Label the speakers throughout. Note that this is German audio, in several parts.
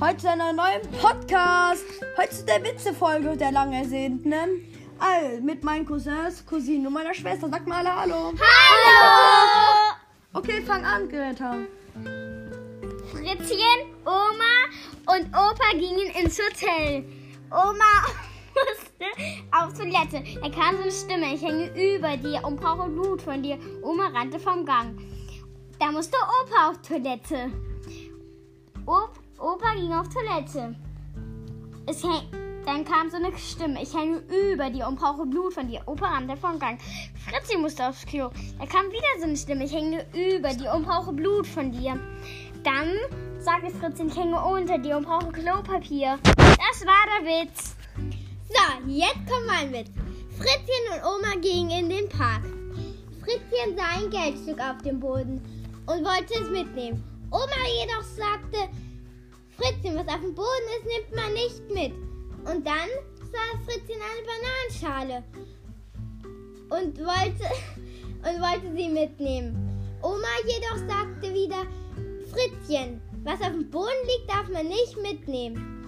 Speaker 1: heute zu einer neuen Podcast. Heute zu der Witze-Folge der lang ersehnten. All mit meinen Cousins, Cousinen und meiner Schwester. Sag mal alle Hallo.
Speaker 2: Hallo!
Speaker 1: Okay, fang an, Greta.
Speaker 2: Fritzchen, Oma und Opa gingen ins Hotel. Oma musste auf Toilette. Da kam so eine Stimme, ich hänge über dir und brauche Blut von dir. Oma rannte vom Gang. Da musste Opa auf Toilette. Op Opa ging auf Toilette. Es häng dann kam so eine Stimme. Ich hänge über dir und brauche Blut von dir. Opa rannte vom Gang. Fritzi musste aufs Klo. Da kam wieder so eine Stimme. Ich hänge über dir und brauche Blut von dir. Dann sagte Fritzi, ich hänge unter dir und brauche Klopapier. Das war der Witz.
Speaker 3: So, jetzt kommt mein Witz. Fritzchen und Oma gingen in den Park. Fritzchen sah ein Geldstück auf dem Boden und wollte es mitnehmen. Oma jedoch sagte, Fritzchen, was auf dem Boden ist, nimmt man nicht mit. Und dann sah Fritzchen eine Bananenschale und wollte, und wollte sie mitnehmen. Oma jedoch sagte wieder, Fritzchen, was auf dem Boden liegt, darf man nicht mitnehmen.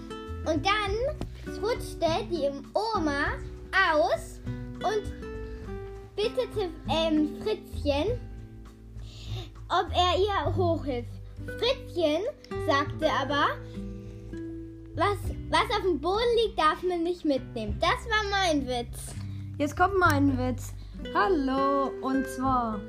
Speaker 3: Und dann rutschte die Oma aus und bittete ähm, Fritzchen, ob er ihr hochhilft. Fritzchen sagte aber, was, was auf dem Boden liegt, darf man nicht mitnehmen. Das war mein Witz.
Speaker 1: Jetzt kommt mein Witz. Hallo, und zwar